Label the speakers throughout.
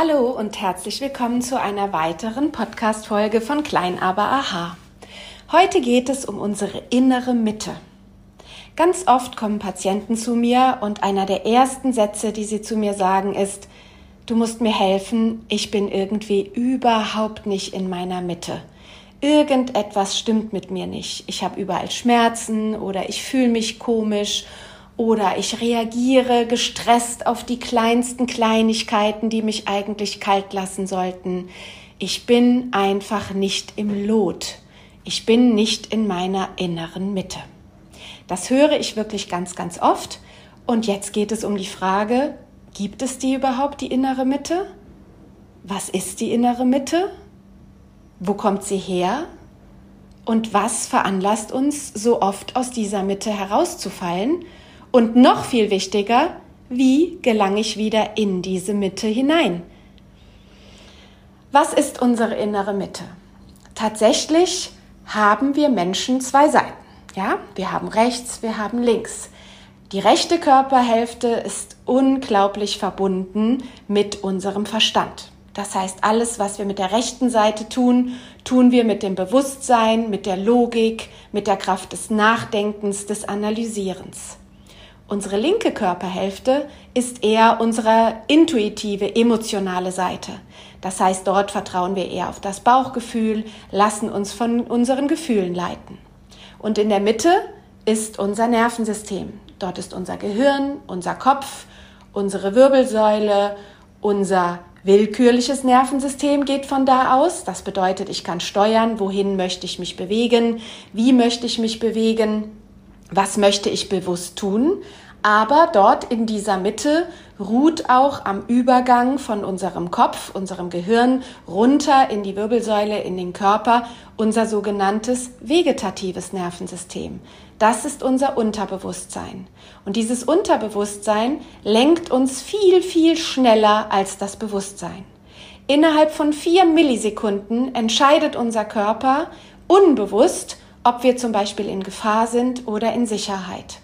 Speaker 1: Hallo und herzlich willkommen zu einer weiteren Podcast-Folge von Klein aber Aha. Heute geht es um unsere innere Mitte. Ganz oft kommen Patienten zu mir und einer der ersten Sätze, die sie zu mir sagen, ist, du musst mir helfen, ich bin irgendwie überhaupt nicht in meiner Mitte. Irgendetwas stimmt mit mir nicht. Ich habe überall Schmerzen oder ich fühle mich komisch oder ich reagiere gestresst auf die kleinsten Kleinigkeiten, die mich eigentlich kalt lassen sollten. Ich bin einfach nicht im Lot. Ich bin nicht in meiner inneren Mitte. Das höre ich wirklich ganz, ganz oft. Und jetzt geht es um die Frage, gibt es die überhaupt, die innere Mitte? Was ist die innere Mitte? Wo kommt sie her? Und was veranlasst uns, so oft aus dieser Mitte herauszufallen? Und noch viel wichtiger, wie gelange ich wieder in diese Mitte hinein? Was ist unsere innere Mitte? Tatsächlich haben wir Menschen zwei Seiten. Ja, wir haben rechts, wir haben links. Die rechte Körperhälfte ist unglaublich verbunden mit unserem Verstand. Das heißt, alles, was wir mit der rechten Seite tun, tun wir mit dem Bewusstsein, mit der Logik, mit der Kraft des Nachdenkens, des Analysierens. Unsere linke Körperhälfte ist eher unsere intuitive, emotionale Seite. Das heißt, dort vertrauen wir eher auf das Bauchgefühl, lassen uns von unseren Gefühlen leiten. Und in der Mitte ist unser Nervensystem. Dort ist unser Gehirn, unser Kopf, unsere Wirbelsäule, unser willkürliches Nervensystem geht von da aus. Das bedeutet, ich kann steuern, wohin möchte ich mich bewegen, wie möchte ich mich bewegen was möchte ich bewusst tun. Aber dort in dieser Mitte ruht auch am Übergang von unserem Kopf, unserem Gehirn runter in die Wirbelsäule, in den Körper, unser sogenanntes vegetatives Nervensystem. Das ist unser Unterbewusstsein. Und dieses Unterbewusstsein lenkt uns viel, viel schneller als das Bewusstsein. Innerhalb von vier Millisekunden entscheidet unser Körper unbewusst, ob wir zum Beispiel in Gefahr sind oder in Sicherheit.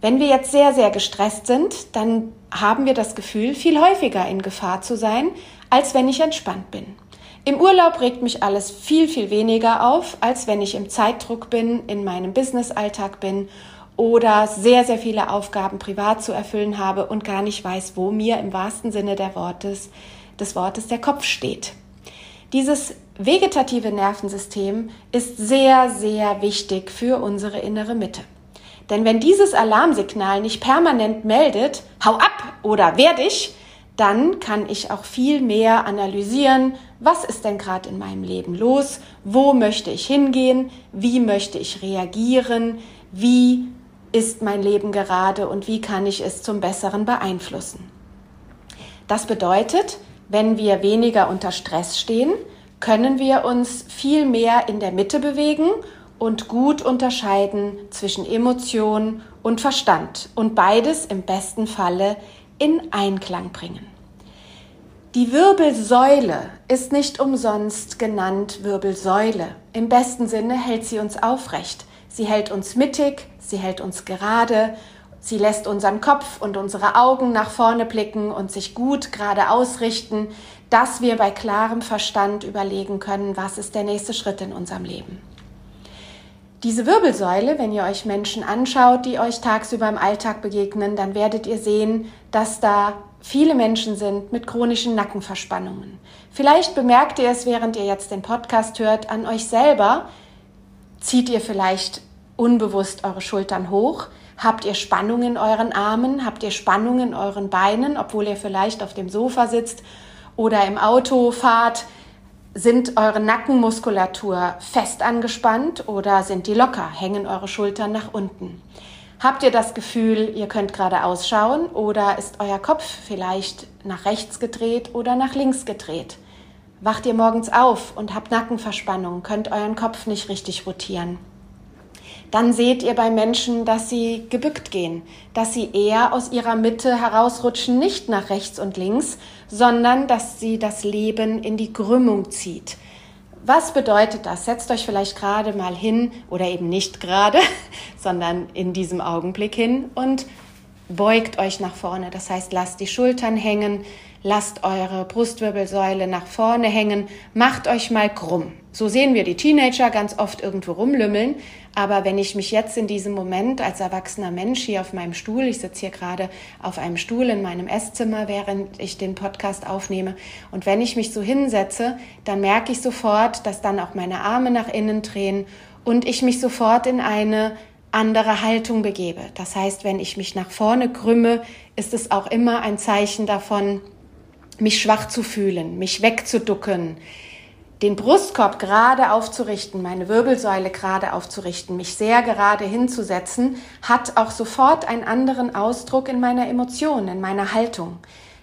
Speaker 1: Wenn wir jetzt sehr, sehr gestresst sind, dann haben wir das Gefühl, viel häufiger in Gefahr zu sein, als wenn ich entspannt bin. Im Urlaub regt mich alles viel, viel weniger auf, als wenn ich im Zeitdruck bin, in meinem Businessalltag bin oder sehr, sehr viele Aufgaben privat zu erfüllen habe und gar nicht weiß, wo mir im wahrsten Sinne der Wortes, des Wortes der Kopf steht. Dieses vegetative Nervensystem ist sehr, sehr wichtig für unsere innere Mitte. Denn wenn dieses Alarmsignal nicht permanent meldet, hau ab oder wehr dich, dann kann ich auch viel mehr analysieren, was ist denn gerade in meinem Leben los, wo möchte ich hingehen, wie möchte ich reagieren, wie ist mein Leben gerade und wie kann ich es zum Besseren beeinflussen. Das bedeutet, wenn wir weniger unter Stress stehen, können wir uns viel mehr in der Mitte bewegen und gut unterscheiden zwischen Emotion und Verstand und beides im besten Falle in Einklang bringen. Die Wirbelsäule ist nicht umsonst genannt Wirbelsäule. Im besten Sinne hält sie uns aufrecht. Sie hält uns mittig, sie hält uns gerade, sie lässt unseren Kopf und unsere Augen nach vorne blicken und sich gut gerade ausrichten dass wir bei klarem Verstand überlegen können, was ist der nächste Schritt in unserem Leben. Diese Wirbelsäule, wenn ihr euch Menschen anschaut, die euch tagsüber im Alltag begegnen, dann werdet ihr sehen, dass da viele Menschen sind mit chronischen Nackenverspannungen. Vielleicht bemerkt ihr es, während ihr jetzt den Podcast hört, an euch selber. Zieht ihr vielleicht unbewusst eure Schultern hoch? Habt ihr Spannung in euren Armen? Habt ihr Spannung in euren Beinen, obwohl ihr vielleicht auf dem Sofa sitzt oder im Auto fahrt, Sind eure Nackenmuskulatur fest angespannt oder sind die locker? Hängen eure Schultern nach unten? Habt ihr das Gefühl, ihr könnt gerade ausschauen oder ist euer Kopf vielleicht nach rechts gedreht oder nach links gedreht? Wacht ihr morgens auf und habt Nackenverspannung, könnt euren Kopf nicht richtig rotieren? Dann seht ihr bei Menschen, dass sie gebückt gehen, dass sie eher aus ihrer Mitte herausrutschen, nicht nach rechts und links, sondern dass sie das Leben in die Krümmung zieht. Was bedeutet das? Setzt euch vielleicht gerade mal hin oder eben nicht gerade, sondern in diesem Augenblick hin und beugt euch nach vorne. Das heißt, lasst die Schultern hängen, lasst eure Brustwirbelsäule nach vorne hängen, macht euch mal krumm. So sehen wir die Teenager ganz oft irgendwo rumlümmeln, aber wenn ich mich jetzt in diesem Moment als erwachsener Mensch hier auf meinem Stuhl, ich sitze hier gerade auf einem Stuhl in meinem Esszimmer, während ich den Podcast aufnehme, und wenn ich mich so hinsetze, dann merke ich sofort, dass dann auch meine Arme nach innen drehen und ich mich sofort in eine andere Haltung begebe. Das heißt, wenn ich mich nach vorne krümme, ist es auch immer ein Zeichen davon, mich schwach zu fühlen, mich wegzuducken, den Brustkorb gerade aufzurichten, meine Wirbelsäule gerade aufzurichten, mich sehr gerade hinzusetzen, hat auch sofort einen anderen Ausdruck in meiner Emotion, in meiner Haltung.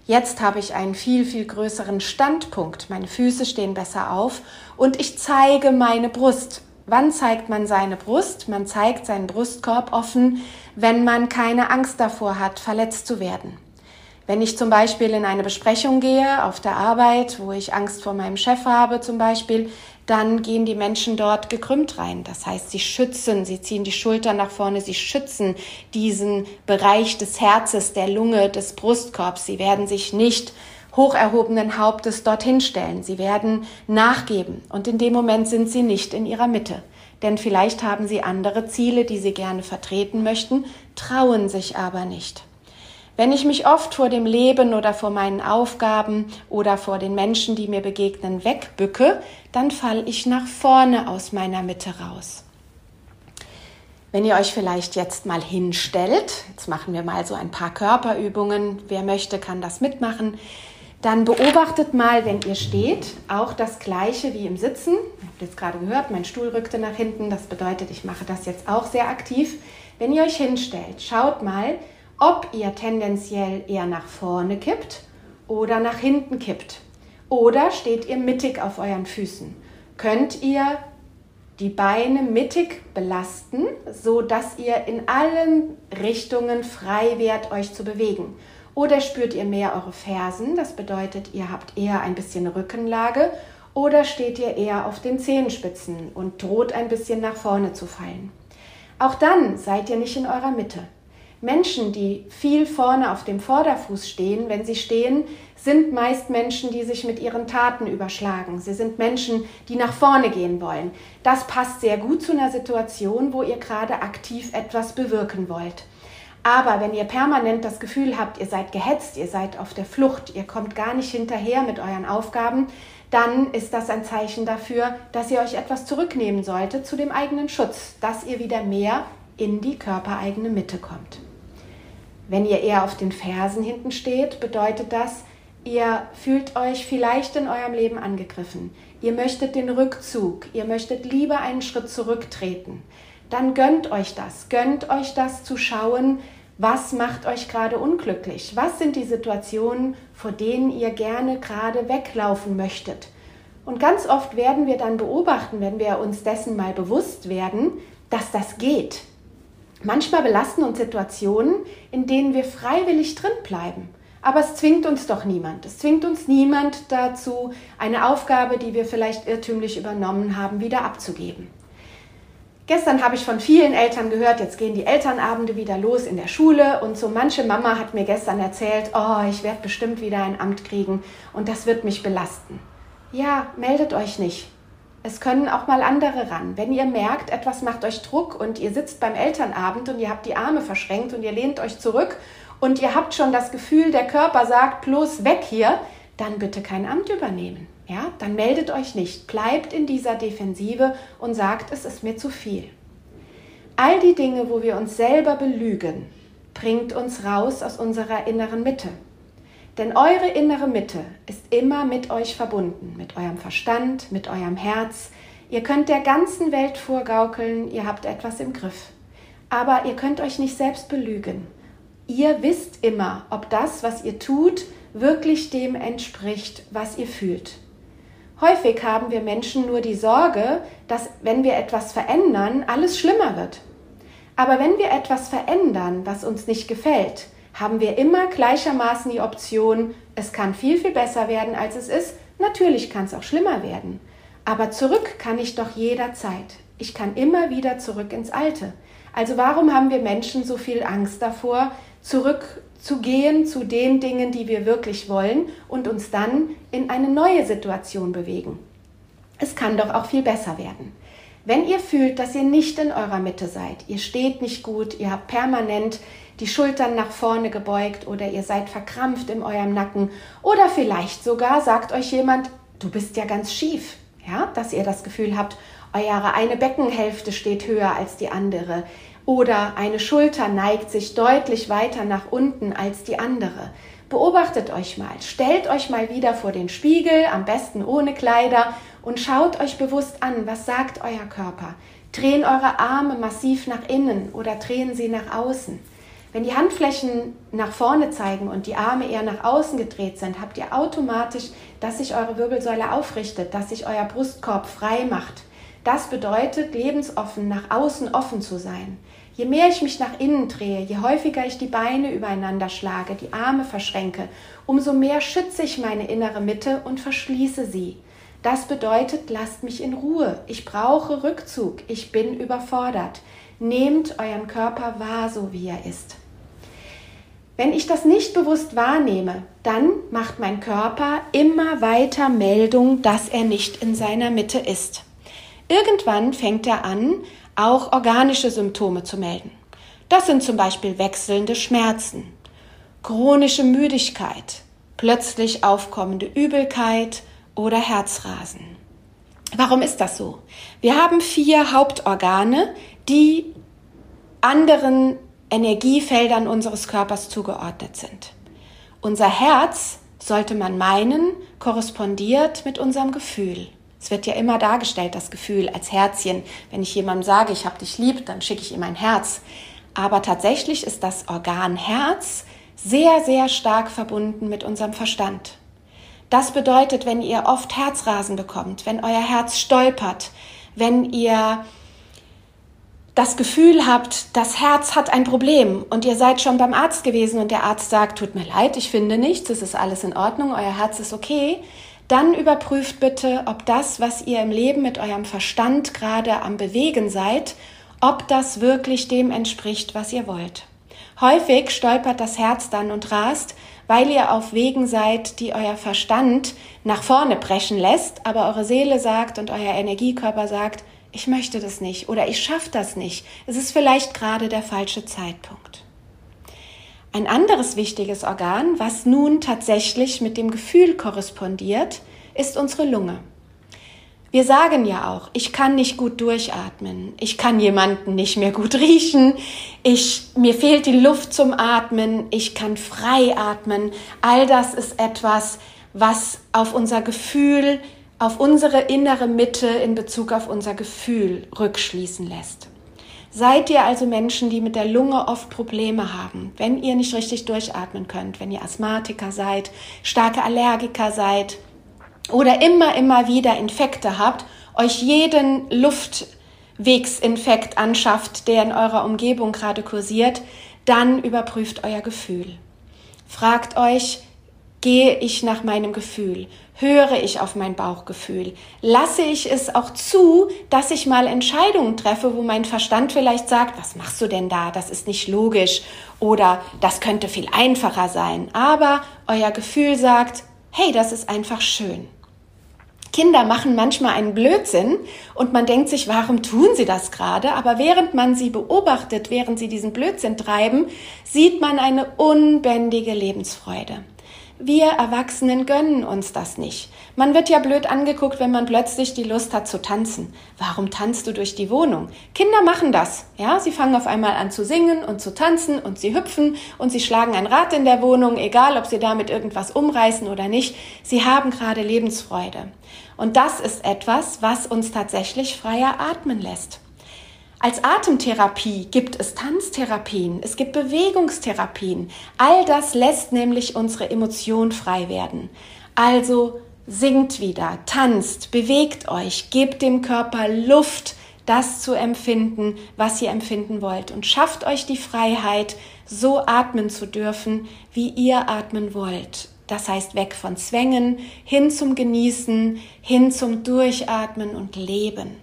Speaker 1: Jetzt habe ich einen viel, viel größeren Standpunkt. Meine Füße stehen besser auf und ich zeige meine Brust. Wann zeigt man seine Brust? Man zeigt seinen Brustkorb offen, wenn man keine Angst davor hat, verletzt zu werden. Wenn ich zum Beispiel in eine Besprechung gehe auf der Arbeit, wo ich Angst vor meinem Chef habe zum Beispiel, dann gehen die Menschen dort gekrümmt rein. Das heißt, sie schützen, sie ziehen die Schultern nach vorne, sie schützen diesen Bereich des Herzes, der Lunge, des Brustkorbs. Sie werden sich nicht hoch erhobenen Hauptes dorthin stellen. Sie werden nachgeben und in dem Moment sind sie nicht in ihrer Mitte. Denn vielleicht haben sie andere Ziele, die sie gerne vertreten möchten, trauen sich aber nicht. Wenn ich mich oft vor dem Leben oder vor meinen Aufgaben oder vor den Menschen, die mir begegnen, wegbücke, dann falle ich nach vorne aus meiner Mitte raus. Wenn ihr euch vielleicht jetzt mal hinstellt, jetzt machen wir mal so ein paar Körperübungen, wer möchte, kann das mitmachen, dann beobachtet mal, wenn ihr steht, auch das gleiche wie im Sitzen. Ihr habt jetzt gerade gehört, mein Stuhl rückte nach hinten, das bedeutet, ich mache das jetzt auch sehr aktiv. Wenn ihr euch hinstellt, schaut mal, ob ihr tendenziell eher nach vorne kippt oder nach hinten kippt. Oder steht ihr mittig auf euren Füßen? Könnt ihr die Beine mittig belasten, so dass ihr in allen Richtungen frei werdet, euch zu bewegen? Oder spürt ihr mehr eure Fersen? Das bedeutet, ihr habt eher ein bisschen Rückenlage. Oder steht ihr eher auf den Zehenspitzen und droht ein bisschen nach vorne zu fallen? Auch dann seid ihr nicht in eurer Mitte. Menschen, die viel vorne auf dem Vorderfuß stehen, wenn sie stehen, sind meist Menschen, die sich mit ihren Taten überschlagen. Sie sind Menschen, die nach vorne gehen wollen. Das passt sehr gut zu einer Situation, wo ihr gerade aktiv etwas bewirken wollt. Aber wenn ihr permanent das Gefühl habt, ihr seid gehetzt, ihr seid auf der Flucht, ihr kommt gar nicht hinterher mit euren Aufgaben, dann ist das ein Zeichen dafür, dass ihr euch etwas zurücknehmen solltet zu dem eigenen Schutz, dass ihr wieder mehr in die körpereigene Mitte kommt. Wenn ihr eher auf den Fersen hinten steht, bedeutet das, ihr fühlt euch vielleicht in eurem Leben angegriffen. Ihr möchtet den Rückzug, ihr möchtet lieber einen Schritt zurücktreten. Dann gönnt euch das, gönnt euch das zu schauen, was macht euch gerade unglücklich? Was sind die Situationen, vor denen ihr gerne gerade weglaufen möchtet? Und ganz oft werden wir dann beobachten, wenn wir uns dessen mal bewusst werden, dass das geht, Manchmal belasten uns Situationen, in denen wir freiwillig drin bleiben. Aber es zwingt uns doch niemand. Es zwingt uns niemand dazu, eine Aufgabe, die wir vielleicht irrtümlich übernommen haben, wieder abzugeben. Gestern habe ich von vielen Eltern gehört, jetzt gehen die Elternabende wieder los in der Schule und so manche Mama hat mir gestern erzählt, oh, ich werde bestimmt wieder ein Amt kriegen und das wird mich belasten. Ja, meldet euch nicht. Es können auch mal andere ran. Wenn ihr merkt, etwas macht euch Druck und ihr sitzt beim Elternabend und ihr habt die Arme verschränkt und ihr lehnt euch zurück und ihr habt schon das Gefühl, der Körper sagt bloß weg hier, dann bitte kein Amt übernehmen. Ja, dann meldet euch nicht. Bleibt in dieser Defensive und sagt, es ist mir zu viel. All die Dinge, wo wir uns selber belügen, bringt uns raus aus unserer inneren Mitte. Denn eure innere Mitte ist immer mit euch verbunden, mit eurem Verstand, mit eurem Herz. Ihr könnt der ganzen Welt vorgaukeln, ihr habt etwas im Griff. Aber ihr könnt euch nicht selbst belügen. Ihr wisst immer, ob das, was ihr tut, wirklich dem entspricht, was ihr fühlt. Häufig haben wir Menschen nur die Sorge, dass wenn wir etwas verändern, alles schlimmer wird. Aber wenn wir etwas verändern, was uns nicht gefällt, haben wir immer gleichermaßen die Option, es kann viel, viel besser werden, als es ist. Natürlich kann es auch schlimmer werden. Aber zurück kann ich doch jederzeit. Ich kann immer wieder zurück ins Alte. Also warum haben wir Menschen so viel Angst davor, zurückzugehen zu den Dingen, die wir wirklich wollen und uns dann in eine neue Situation bewegen? Es kann doch auch viel besser werden. Wenn ihr fühlt, dass ihr nicht in eurer Mitte seid, ihr steht nicht gut, ihr habt permanent die Schultern nach vorne gebeugt oder ihr seid verkrampft in eurem Nacken oder vielleicht sogar sagt euch jemand, du bist ja ganz schief, ja, dass ihr das Gefühl habt, eure eine Beckenhälfte steht höher als die andere oder eine Schulter neigt sich deutlich weiter nach unten als die andere. Beobachtet euch mal, stellt euch mal wieder vor den Spiegel, am besten ohne Kleider und schaut euch bewusst an, was sagt euer Körper. Drehen eure Arme massiv nach innen oder drehen sie nach außen. Wenn die Handflächen nach vorne zeigen und die Arme eher nach außen gedreht sind, habt ihr automatisch, dass sich eure Wirbelsäule aufrichtet, dass sich euer Brustkorb frei macht. Das bedeutet, lebensoffen nach außen offen zu sein. Je mehr ich mich nach innen drehe, je häufiger ich die Beine übereinander schlage, die Arme verschränke, umso mehr schütze ich meine innere Mitte und verschließe sie. Das bedeutet, lasst mich in Ruhe. Ich brauche Rückzug. Ich bin überfordert. Nehmt euren Körper wahr, so wie er ist. Wenn ich das nicht bewusst wahrnehme, dann macht mein Körper immer weiter Meldung, dass er nicht in seiner Mitte ist. Irgendwann fängt er an, auch organische Symptome zu melden. Das sind zum Beispiel wechselnde Schmerzen, chronische Müdigkeit, plötzlich aufkommende Übelkeit oder Herzrasen. Warum ist das so? Wir haben vier Hauptorgane, die anderen Energiefeldern unseres Körpers zugeordnet sind. Unser Herz, sollte man meinen, korrespondiert mit unserem Gefühl. Es wird ja immer dargestellt, das Gefühl als Herzchen. Wenn ich jemandem sage, ich habe dich lieb, dann schicke ich ihm ein Herz. Aber tatsächlich ist das Organ Herz sehr, sehr stark verbunden mit unserem Verstand. Das bedeutet, wenn ihr oft Herzrasen bekommt, wenn euer Herz stolpert, wenn ihr das Gefühl habt, das Herz hat ein Problem und ihr seid schon beim Arzt gewesen und der Arzt sagt, tut mir leid, ich finde nichts, es ist alles in Ordnung, euer Herz ist okay, dann überprüft bitte, ob das, was ihr im Leben mit eurem Verstand gerade am Bewegen seid, ob das wirklich dem entspricht, was ihr wollt. Häufig stolpert das Herz dann und rast, weil ihr auf Wegen seid, die euer Verstand nach vorne brechen lässt, aber eure Seele sagt und euer Energiekörper sagt, ich möchte das nicht oder ich schaffe das nicht. Es ist vielleicht gerade der falsche Zeitpunkt. Ein anderes wichtiges Organ, was nun tatsächlich mit dem Gefühl korrespondiert, ist unsere Lunge. Wir sagen ja auch, ich kann nicht gut durchatmen, ich kann jemanden nicht mehr gut riechen, ich, mir fehlt die Luft zum Atmen, ich kann frei atmen. All das ist etwas, was auf unser Gefühl auf unsere innere Mitte in Bezug auf unser Gefühl rückschließen lässt. Seid ihr also Menschen, die mit der Lunge oft Probleme haben, wenn ihr nicht richtig durchatmen könnt, wenn ihr Asthmatiker seid, starke Allergiker seid oder immer, immer wieder Infekte habt, euch jeden Luftwegsinfekt anschafft, der in eurer Umgebung gerade kursiert, dann überprüft euer Gefühl. Fragt euch, gehe ich nach meinem Gefühl? höre ich auf mein Bauchgefühl? Lasse ich es auch zu, dass ich mal Entscheidungen treffe, wo mein Verstand vielleicht sagt, was machst du denn da? Das ist nicht logisch oder das könnte viel einfacher sein. Aber euer Gefühl sagt, hey, das ist einfach schön. Kinder machen manchmal einen Blödsinn und man denkt sich, warum tun sie das gerade? Aber während man sie beobachtet, während sie diesen Blödsinn treiben, sieht man eine unbändige Lebensfreude. Wir Erwachsenen gönnen uns das nicht. Man wird ja blöd angeguckt, wenn man plötzlich die Lust hat zu tanzen. Warum tanzt du durch die Wohnung? Kinder machen das. Ja, sie fangen auf einmal an zu singen und zu tanzen und sie hüpfen und sie schlagen ein Rad in der Wohnung, egal ob sie damit irgendwas umreißen oder nicht. Sie haben gerade Lebensfreude. Und das ist etwas, was uns tatsächlich freier atmen lässt. Als Atemtherapie gibt es Tanztherapien, es gibt Bewegungstherapien. All das lässt nämlich unsere Emotion frei werden. Also singt wieder, tanzt, bewegt euch, gebt dem Körper Luft, das zu empfinden, was ihr empfinden wollt und schafft euch die Freiheit, so atmen zu dürfen, wie ihr atmen wollt. Das heißt, weg von Zwängen, hin zum Genießen, hin zum Durchatmen und Leben.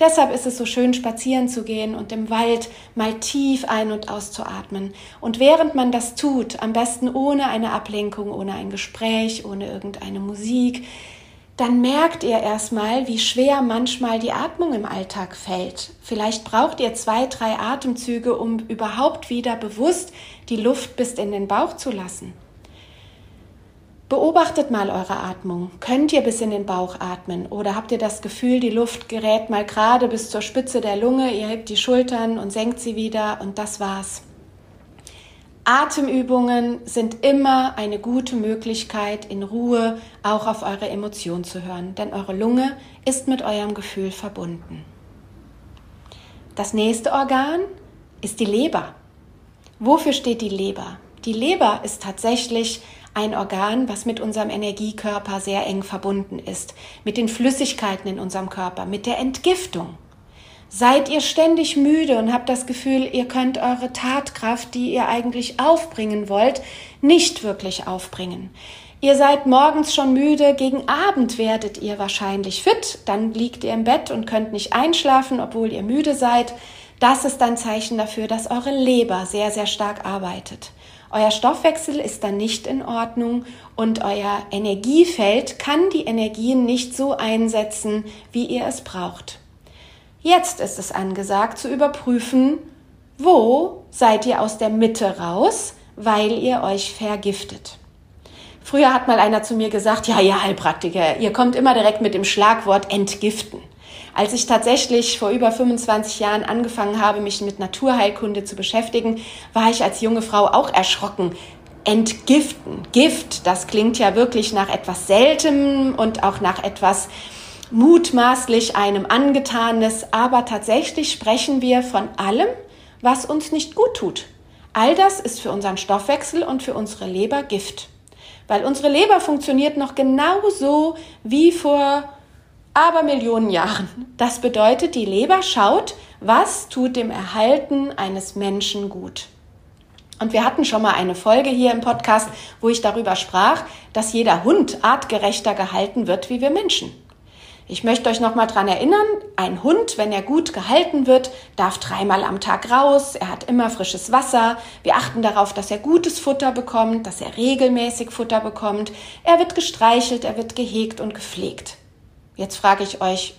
Speaker 1: Deshalb ist es so schön, spazieren zu gehen und im Wald mal tief ein- und auszuatmen. Und während man das tut, am besten ohne eine Ablenkung, ohne ein Gespräch, ohne irgendeine Musik, dann merkt ihr erstmal, wie schwer manchmal die Atmung im Alltag fällt. Vielleicht braucht ihr zwei, drei Atemzüge, um überhaupt wieder bewusst die Luft bis in den Bauch zu lassen. Beobachtet mal eure Atmung. Könnt ihr bis in den Bauch atmen oder habt ihr das Gefühl, die Luft gerät mal gerade bis zur Spitze der Lunge, ihr hebt die Schultern und senkt sie wieder und das war's. Atemübungen sind immer eine gute Möglichkeit, in Ruhe auch auf eure Emotionen zu hören, denn eure Lunge ist mit eurem Gefühl verbunden. Das nächste Organ ist die Leber. Wofür steht die Leber? Die Leber ist tatsächlich ein Organ, was mit unserem Energiekörper sehr eng verbunden ist, mit den Flüssigkeiten in unserem Körper, mit der Entgiftung. Seid ihr ständig müde und habt das Gefühl, ihr könnt eure Tatkraft, die ihr eigentlich aufbringen wollt, nicht wirklich aufbringen. Ihr seid morgens schon müde, gegen Abend werdet ihr wahrscheinlich fit, dann liegt ihr im Bett und könnt nicht einschlafen, obwohl ihr müde seid. Das ist ein Zeichen dafür, dass eure Leber sehr, sehr stark arbeitet. Euer Stoffwechsel ist dann nicht in Ordnung und euer Energiefeld kann die Energien nicht so einsetzen, wie ihr es braucht. Jetzt ist es angesagt zu überprüfen, wo seid ihr aus der Mitte raus, weil ihr euch vergiftet. Früher hat mal einer zu mir gesagt, ja, ihr Heilpraktiker, ihr kommt immer direkt mit dem Schlagwort entgiften. Als ich tatsächlich vor über 25 Jahren angefangen habe, mich mit Naturheilkunde zu beschäftigen, war ich als junge Frau auch erschrocken. Entgiften, Gift, das klingt ja wirklich nach etwas Seltenem und auch nach etwas mutmaßlich einem angetanes, aber tatsächlich sprechen wir von allem, was uns nicht gut tut. All das ist für unseren Stoffwechsel und für unsere Leber Gift. Weil unsere Leber funktioniert noch genauso wie vor aber Millionen Jahren. Das bedeutet, die Leber schaut, was tut dem Erhalten eines Menschen gut. Und wir hatten schon mal eine Folge hier im Podcast, wo ich darüber sprach, dass jeder Hund artgerechter gehalten wird wie wir Menschen. Ich möchte euch noch mal dran erinnern, ein Hund, wenn er gut gehalten wird, darf dreimal am Tag raus, er hat immer frisches Wasser, wir achten darauf, dass er gutes Futter bekommt, dass er regelmäßig Futter bekommt, er wird gestreichelt, er wird gehegt und gepflegt. Jetzt frage ich euch,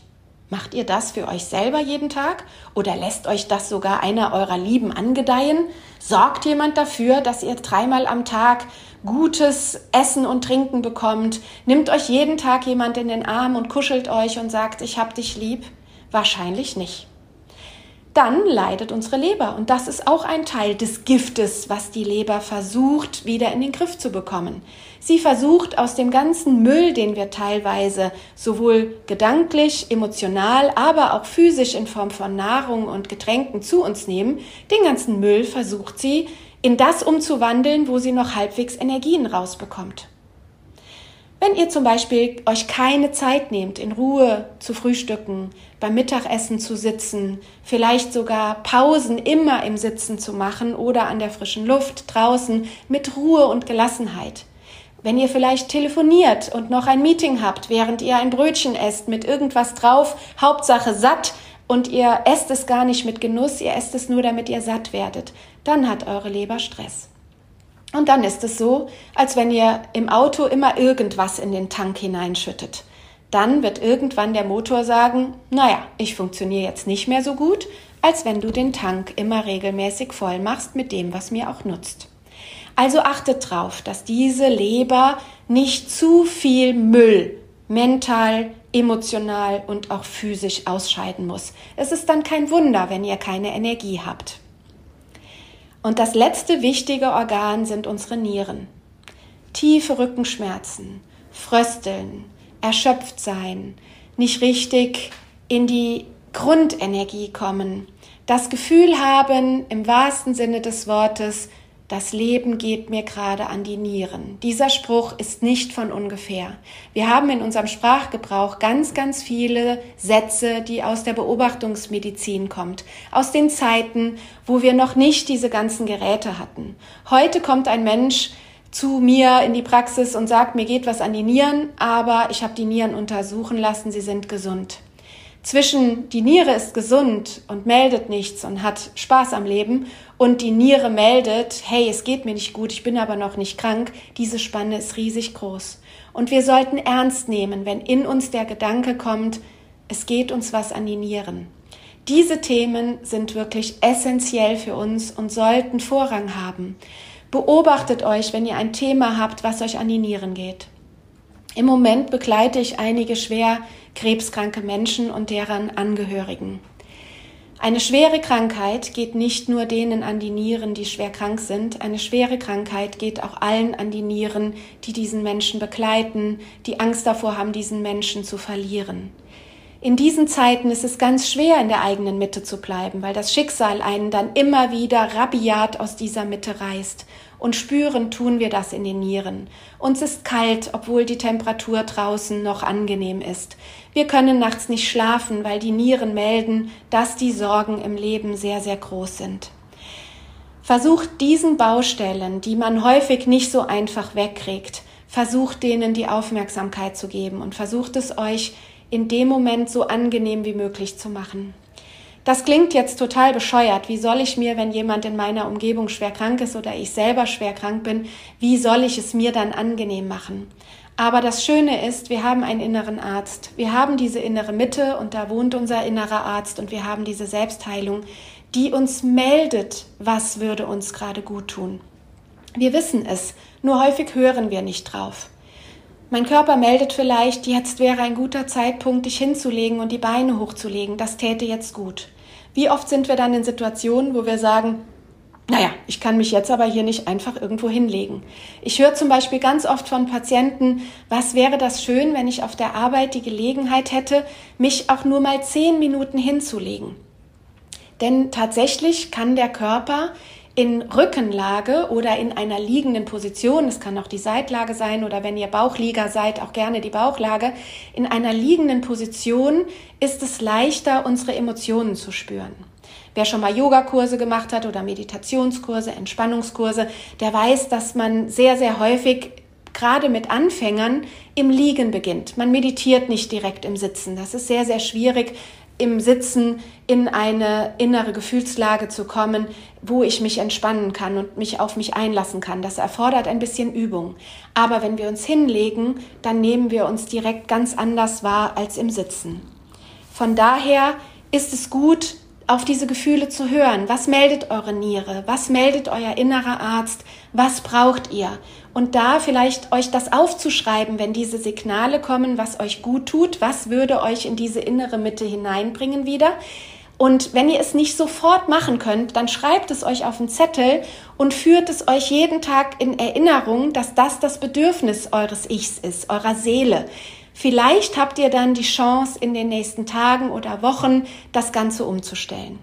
Speaker 1: macht ihr das für euch selber jeden Tag oder lässt euch das sogar einer eurer Lieben angedeihen? Sorgt jemand dafür, dass ihr dreimal am Tag gutes Essen und Trinken bekommt? Nimmt euch jeden Tag jemand in den Arm und kuschelt euch und sagt, ich hab dich lieb? Wahrscheinlich nicht dann leidet unsere Leber. Und das ist auch ein Teil des Giftes, was die Leber versucht, wieder in den Griff zu bekommen. Sie versucht aus dem ganzen Müll, den wir teilweise sowohl gedanklich, emotional, aber auch physisch in Form von Nahrung und Getränken zu uns nehmen, den ganzen Müll versucht sie in das umzuwandeln, wo sie noch halbwegs Energien rausbekommt. Wenn ihr zum Beispiel euch keine Zeit nehmt, in Ruhe zu frühstücken, beim Mittagessen zu sitzen, vielleicht sogar Pausen immer im Sitzen zu machen oder an der frischen Luft draußen mit Ruhe und Gelassenheit. Wenn ihr vielleicht telefoniert und noch ein Meeting habt, während ihr ein Brötchen esst mit irgendwas drauf, Hauptsache satt und ihr esst es gar nicht mit Genuss, ihr esst es nur, damit ihr satt werdet, dann hat eure Leber Stress. Und dann ist es so, als wenn ihr im Auto immer irgendwas in den Tank hineinschüttet. Dann wird irgendwann der Motor sagen, naja, ich funktioniere jetzt nicht mehr so gut, als wenn du den Tank immer regelmäßig voll machst mit dem, was mir auch nutzt. Also achtet drauf, dass diese Leber nicht zu viel Müll mental, emotional und auch physisch ausscheiden muss. Es ist dann kein Wunder, wenn ihr keine Energie habt. Und das letzte wichtige Organ sind unsere Nieren. Tiefe Rückenschmerzen, Frösteln, erschöpft sein, nicht richtig in die Grundenergie kommen, das Gefühl haben, im wahrsten Sinne des Wortes, das Leben geht mir gerade an die Nieren. Dieser Spruch ist nicht von ungefähr. Wir haben in unserem Sprachgebrauch ganz, ganz viele Sätze, die aus der Beobachtungsmedizin kommt, aus den Zeiten, wo wir noch nicht diese ganzen Geräte hatten. Heute kommt ein Mensch zu mir in die Praxis und sagt, mir geht was an die Nieren, aber ich habe die Nieren untersuchen lassen, sie sind gesund zwischen die Niere ist gesund und meldet nichts und hat Spaß am Leben und die Niere meldet, hey, es geht mir nicht gut, ich bin aber noch nicht krank, diese Spanne ist riesig groß. Und wir sollten ernst nehmen, wenn in uns der Gedanke kommt, es geht uns was an die Nieren. Diese Themen sind wirklich essentiell für uns und sollten Vorrang haben. Beobachtet euch, wenn ihr ein Thema habt, was euch an die Nieren geht. Im Moment begleite ich einige schwer krebskranke Menschen und deren Angehörigen. Eine schwere Krankheit geht nicht nur denen an die Nieren, die schwer krank sind. Eine schwere Krankheit geht auch allen an die Nieren, die diesen Menschen begleiten, die Angst davor haben, diesen Menschen zu verlieren. In diesen Zeiten ist es ganz schwer, in der eigenen Mitte zu bleiben, weil das Schicksal einen dann immer wieder rabiat aus dieser Mitte reißt und spüren tun wir das in den Nieren. Uns ist kalt, obwohl die Temperatur draußen noch angenehm ist. Wir können nachts nicht schlafen, weil die Nieren melden, dass die Sorgen im Leben sehr, sehr groß sind. Versucht diesen Baustellen, die man häufig nicht so einfach wegkriegt, versucht denen die Aufmerksamkeit zu geben und versucht es euch in dem Moment so angenehm wie möglich zu machen. Das klingt jetzt total bescheuert. Wie soll ich mir, wenn jemand in meiner Umgebung schwer krank ist oder ich selber schwer krank bin, wie soll ich es mir dann angenehm machen? Aber das Schöne ist, wir haben einen inneren Arzt. Wir haben diese innere Mitte und da wohnt unser innerer Arzt und wir haben diese Selbstheilung, die uns meldet, was würde uns gerade gut tun. Wir wissen es, nur häufig hören wir nicht drauf. Mein Körper meldet vielleicht, jetzt wäre ein guter Zeitpunkt, dich hinzulegen und die Beine hochzulegen. Das täte jetzt gut. Wie oft sind wir dann in Situationen, wo wir sagen, naja, ich kann mich jetzt aber hier nicht einfach irgendwo hinlegen. Ich höre zum Beispiel ganz oft von Patienten, was wäre das schön, wenn ich auf der Arbeit die Gelegenheit hätte, mich auch nur mal zehn Minuten hinzulegen. Denn tatsächlich kann der Körper in Rückenlage oder in einer liegenden Position, es kann auch die Seitlage sein oder wenn ihr Bauchlieger seid, auch gerne die Bauchlage, in einer liegenden Position ist es leichter, unsere Emotionen zu spüren. Wer schon mal Yogakurse gemacht hat oder Meditationskurse, Entspannungskurse, der weiß, dass man sehr, sehr häufig gerade mit Anfängern im Liegen beginnt. Man meditiert nicht direkt im Sitzen. Das ist sehr, sehr schwierig, im Sitzen in eine innere Gefühlslage zu kommen, wo ich mich entspannen kann und mich auf mich einlassen kann. Das erfordert ein bisschen Übung. Aber wenn wir uns hinlegen, dann nehmen wir uns direkt ganz anders wahr als im Sitzen. Von daher ist es gut, auf diese Gefühle zu hören. Was meldet eure Niere? Was meldet euer innerer Arzt? Was braucht ihr? Und da vielleicht euch das aufzuschreiben, wenn diese Signale kommen, was euch gut tut, was würde euch in diese innere Mitte hineinbringen wieder. Und wenn ihr es nicht sofort machen könnt, dann schreibt es euch auf einen Zettel und führt es euch jeden Tag in Erinnerung, dass das das Bedürfnis eures Ichs ist, eurer Seele. Vielleicht habt ihr dann die Chance, in den nächsten Tagen oder Wochen das Ganze umzustellen.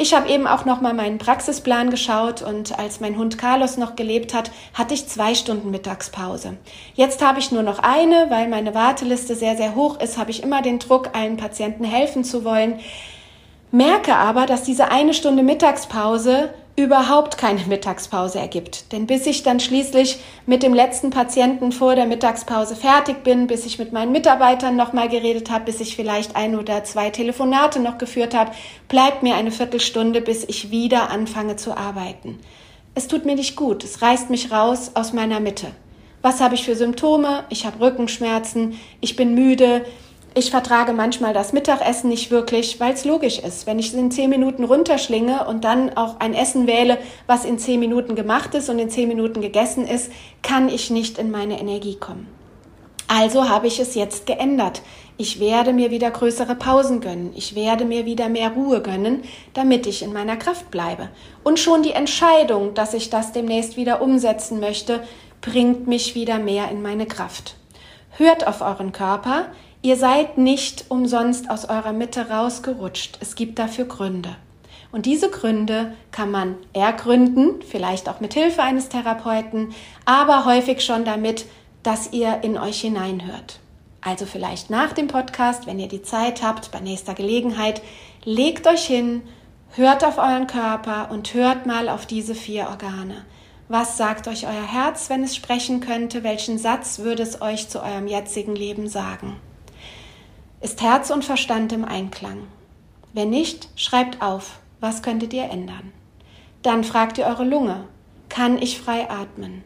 Speaker 1: Ich habe eben auch noch mal meinen Praxisplan geschaut und als mein Hund Carlos noch gelebt hat, hatte ich zwei Stunden Mittagspause. Jetzt habe ich nur noch eine, weil meine Warteliste sehr, sehr hoch ist, habe ich immer den Druck, allen Patienten helfen zu wollen. Merke aber, dass diese eine Stunde Mittagspause überhaupt keine Mittagspause ergibt. Denn bis ich dann schließlich mit dem letzten Patienten vor der Mittagspause fertig bin, bis ich mit meinen Mitarbeitern nochmal geredet habe, bis ich vielleicht ein oder zwei Telefonate noch geführt habe, bleibt mir eine Viertelstunde, bis ich wieder anfange zu arbeiten. Es tut mir nicht gut, es reißt mich raus aus meiner Mitte. Was habe ich für Symptome? Ich habe Rückenschmerzen, ich bin müde, Ich vertrage manchmal das Mittagessen nicht wirklich, weil es logisch ist. Wenn ich es in zehn Minuten runterschlinge und dann auch ein Essen wähle, was in zehn Minuten gemacht ist und in zehn Minuten gegessen ist, kann ich nicht in meine Energie kommen. Also habe ich es jetzt geändert. Ich werde mir wieder größere Pausen gönnen. Ich werde mir wieder mehr Ruhe gönnen, damit ich in meiner Kraft bleibe. Und schon die Entscheidung, dass ich das demnächst wieder umsetzen möchte, bringt mich wieder mehr in meine Kraft. Hört auf euren Körper. Ihr seid nicht umsonst aus eurer Mitte rausgerutscht. Es gibt dafür Gründe. Und diese Gründe kann man ergründen, vielleicht auch mit Hilfe eines Therapeuten, aber häufig schon damit, dass ihr in euch hineinhört. Also vielleicht nach dem Podcast, wenn ihr die Zeit habt, bei nächster Gelegenheit, legt euch hin, hört auf euren Körper und hört mal auf diese vier Organe. Was sagt euch euer Herz, wenn es sprechen könnte? Welchen Satz würde es euch zu eurem jetzigen Leben sagen? Ist Herz und Verstand im Einklang? Wenn nicht, schreibt auf, was könntet ihr ändern? Dann fragt ihr eure Lunge, kann ich frei atmen?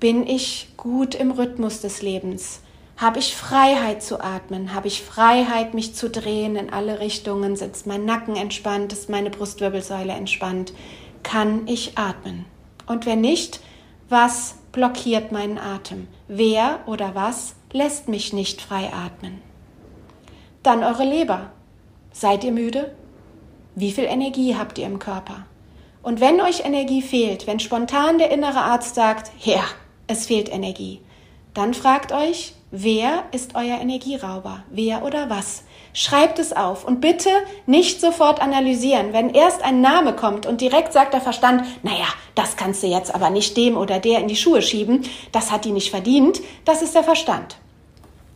Speaker 1: Bin ich gut im Rhythmus des Lebens? Habe ich Freiheit zu atmen? Habe ich Freiheit, mich zu drehen in alle Richtungen? Sitzt mein Nacken entspannt? Ist meine Brustwirbelsäule entspannt? Kann ich atmen? Und wenn nicht, was blockiert meinen Atem? Wer oder was lässt mich nicht frei atmen? Dann eure Leber. Seid ihr müde? Wie viel Energie habt ihr im Körper? Und wenn euch Energie fehlt, wenn spontan der innere Arzt sagt, ja, es fehlt Energie, dann fragt euch, wer ist euer Energierauber? Wer oder was? Schreibt es auf und bitte nicht sofort analysieren. Wenn erst ein Name kommt und direkt sagt der Verstand, naja, das kannst du jetzt aber nicht dem oder der in die Schuhe schieben, das hat die nicht verdient, das ist der Verstand.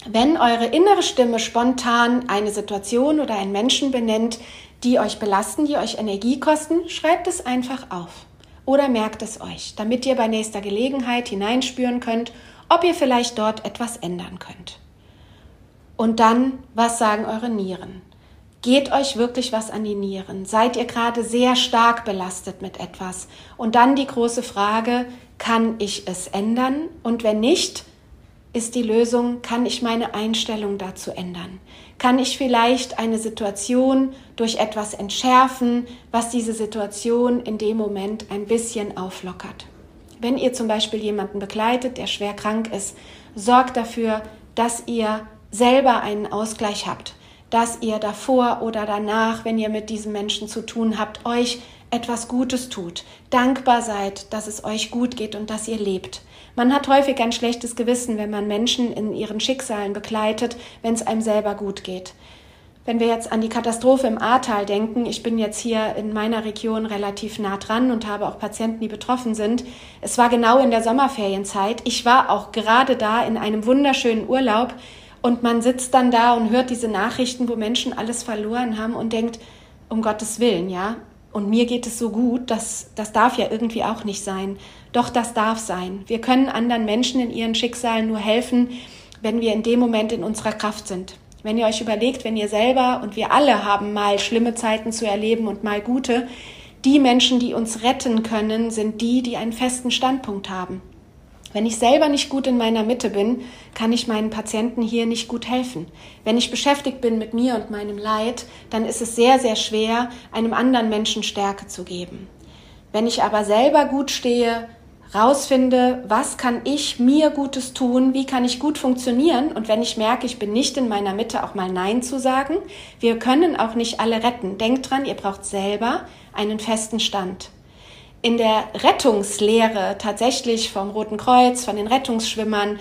Speaker 1: Wenn eure innere Stimme spontan eine Situation oder einen Menschen benennt, die euch belasten, die euch Energie kosten, schreibt es einfach auf. Oder merkt es euch, damit ihr bei nächster Gelegenheit hineinspüren könnt ob ihr vielleicht dort etwas ändern könnt. Und dann, was sagen eure Nieren? Geht euch wirklich was an die Nieren? Seid ihr gerade sehr stark belastet mit etwas? Und dann die große Frage, kann ich es ändern? Und wenn nicht, ist die Lösung, kann ich meine Einstellung dazu ändern? Kann ich vielleicht eine Situation durch etwas entschärfen, was diese Situation in dem Moment ein bisschen auflockert? Wenn ihr zum Beispiel jemanden begleitet, der schwer krank ist, sorgt dafür, dass ihr selber einen Ausgleich habt, dass ihr davor oder danach, wenn ihr mit diesem Menschen zu tun habt, euch etwas Gutes tut, dankbar seid, dass es euch gut geht und dass ihr lebt. Man hat häufig ein schlechtes Gewissen, wenn man Menschen in ihren Schicksalen begleitet, wenn es einem selber gut geht. Wenn wir jetzt an die Katastrophe im Ahrtal denken, ich bin jetzt hier in meiner Region relativ nah dran und habe auch Patienten, die betroffen sind. Es war genau in der Sommerferienzeit. Ich war auch gerade da in einem wunderschönen Urlaub und man sitzt dann da und hört diese Nachrichten, wo Menschen alles verloren haben und denkt, um Gottes Willen, ja. Und mir geht es so gut, dass das darf ja irgendwie auch nicht sein. Doch das darf sein. Wir können anderen Menschen in ihren Schicksalen nur helfen, wenn wir in dem Moment in unserer Kraft sind. Wenn ihr euch überlegt, wenn ihr selber und wir alle haben mal schlimme Zeiten zu erleben und mal gute, die Menschen, die uns retten können, sind die, die einen festen Standpunkt haben. Wenn ich selber nicht gut in meiner Mitte bin, kann ich meinen Patienten hier nicht gut helfen. Wenn ich beschäftigt bin mit mir und meinem Leid, dann ist es sehr, sehr schwer, einem anderen Menschen Stärke zu geben. Wenn ich aber selber gut stehe, rausfinde, was kann ich mir Gutes tun, wie kann ich gut funktionieren und wenn ich merke, ich bin nicht in meiner Mitte, auch mal Nein zu sagen. Wir können auch nicht alle retten. Denkt dran, ihr braucht selber einen festen Stand. In der Rettungslehre tatsächlich vom Roten Kreuz, von den Rettungsschwimmern,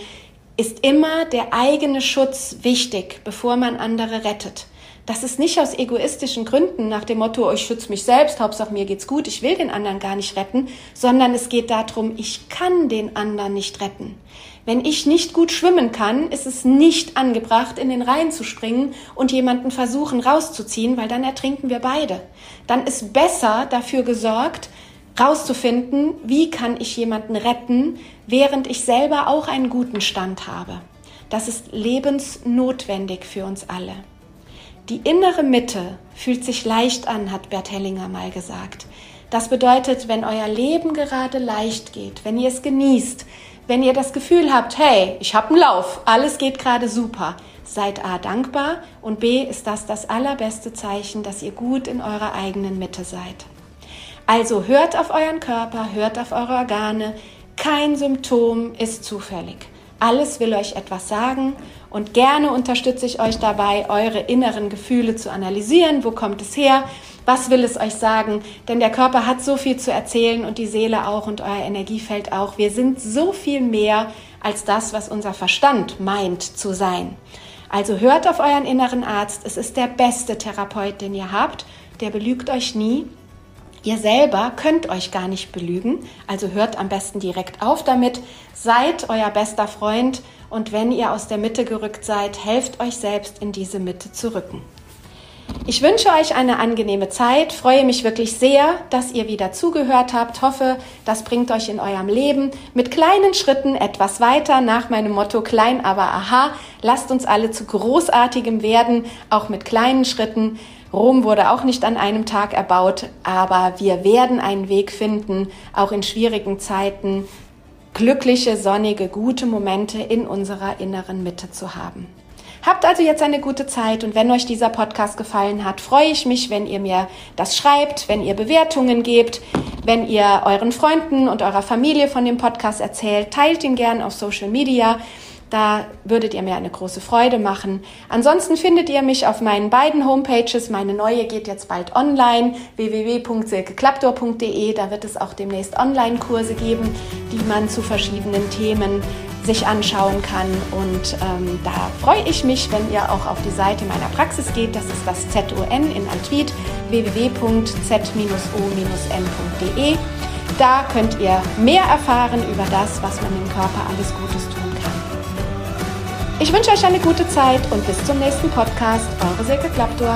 Speaker 1: ist immer der eigene Schutz wichtig, bevor man andere rettet. Das ist nicht aus egoistischen Gründen nach dem Motto, ich schütze mich selbst, Hauptsache mir geht's gut, ich will den anderen gar nicht retten, sondern es geht darum, ich kann den anderen nicht retten. Wenn ich nicht gut schwimmen kann, ist es nicht angebracht, in den Rhein zu springen und jemanden versuchen rauszuziehen, weil dann ertrinken wir beide. Dann ist besser dafür gesorgt, rauszufinden, wie kann ich jemanden retten, während ich selber auch einen guten Stand habe. Das ist lebensnotwendig für uns alle. Die innere Mitte fühlt sich leicht an, hat Bert Hellinger mal gesagt. Das bedeutet, wenn euer Leben gerade leicht geht, wenn ihr es genießt, wenn ihr das Gefühl habt, hey, ich habe einen Lauf, alles geht gerade super, seid A dankbar und B ist das das allerbeste Zeichen, dass ihr gut in eurer eigenen Mitte seid. Also hört auf euren Körper, hört auf eure Organe. Kein Symptom ist zufällig. Alles will euch etwas sagen und gerne unterstütze ich euch dabei, eure inneren Gefühle zu analysieren. Wo kommt es her? Was will es euch sagen? Denn der Körper hat so viel zu erzählen und die Seele auch und euer Energiefeld auch. Wir sind so viel mehr als das, was unser Verstand meint zu sein. Also hört auf euren inneren Arzt. Es ist der beste Therapeut, den ihr habt. Der belügt euch nie. Ihr selber könnt euch gar nicht belügen, also hört am besten direkt auf damit. Seid euer bester Freund und wenn ihr aus der Mitte gerückt seid, helft euch selbst in diese Mitte zu rücken. Ich wünsche euch eine angenehme Zeit, freue mich wirklich sehr, dass ihr wieder zugehört habt, hoffe, das bringt euch in eurem Leben mit kleinen Schritten etwas weiter nach meinem Motto klein aber aha, lasst uns alle zu großartigem werden, auch mit kleinen Schritten. Rom wurde auch nicht an einem Tag erbaut, aber wir werden einen Weg finden, auch in schwierigen Zeiten glückliche, sonnige, gute Momente in unserer inneren Mitte zu haben. Habt also jetzt eine gute Zeit und wenn euch dieser Podcast gefallen hat, freue ich mich, wenn ihr mir das schreibt, wenn ihr Bewertungen gebt, wenn ihr euren Freunden und eurer Familie von dem Podcast erzählt, teilt ihn gern auf Social Media. Da würdet ihr mir eine große Freude machen. Ansonsten findet ihr mich auf meinen beiden Homepages. Meine neue geht jetzt bald online, www.silkeklaptor.de. Da wird es auch demnächst Online-Kurse geben, die man zu verschiedenen Themen sich anschauen kann. Und ähm, da freue ich mich, wenn ihr auch auf die Seite meiner Praxis geht. Das ist das ZON in Altwied, www.z-o-n.de. Da könnt ihr mehr erfahren über das, was man dem Körper alles Gutes tun ich wünsche euch eine gute Zeit und bis zum nächsten Podcast. Eure Silke Klaptor.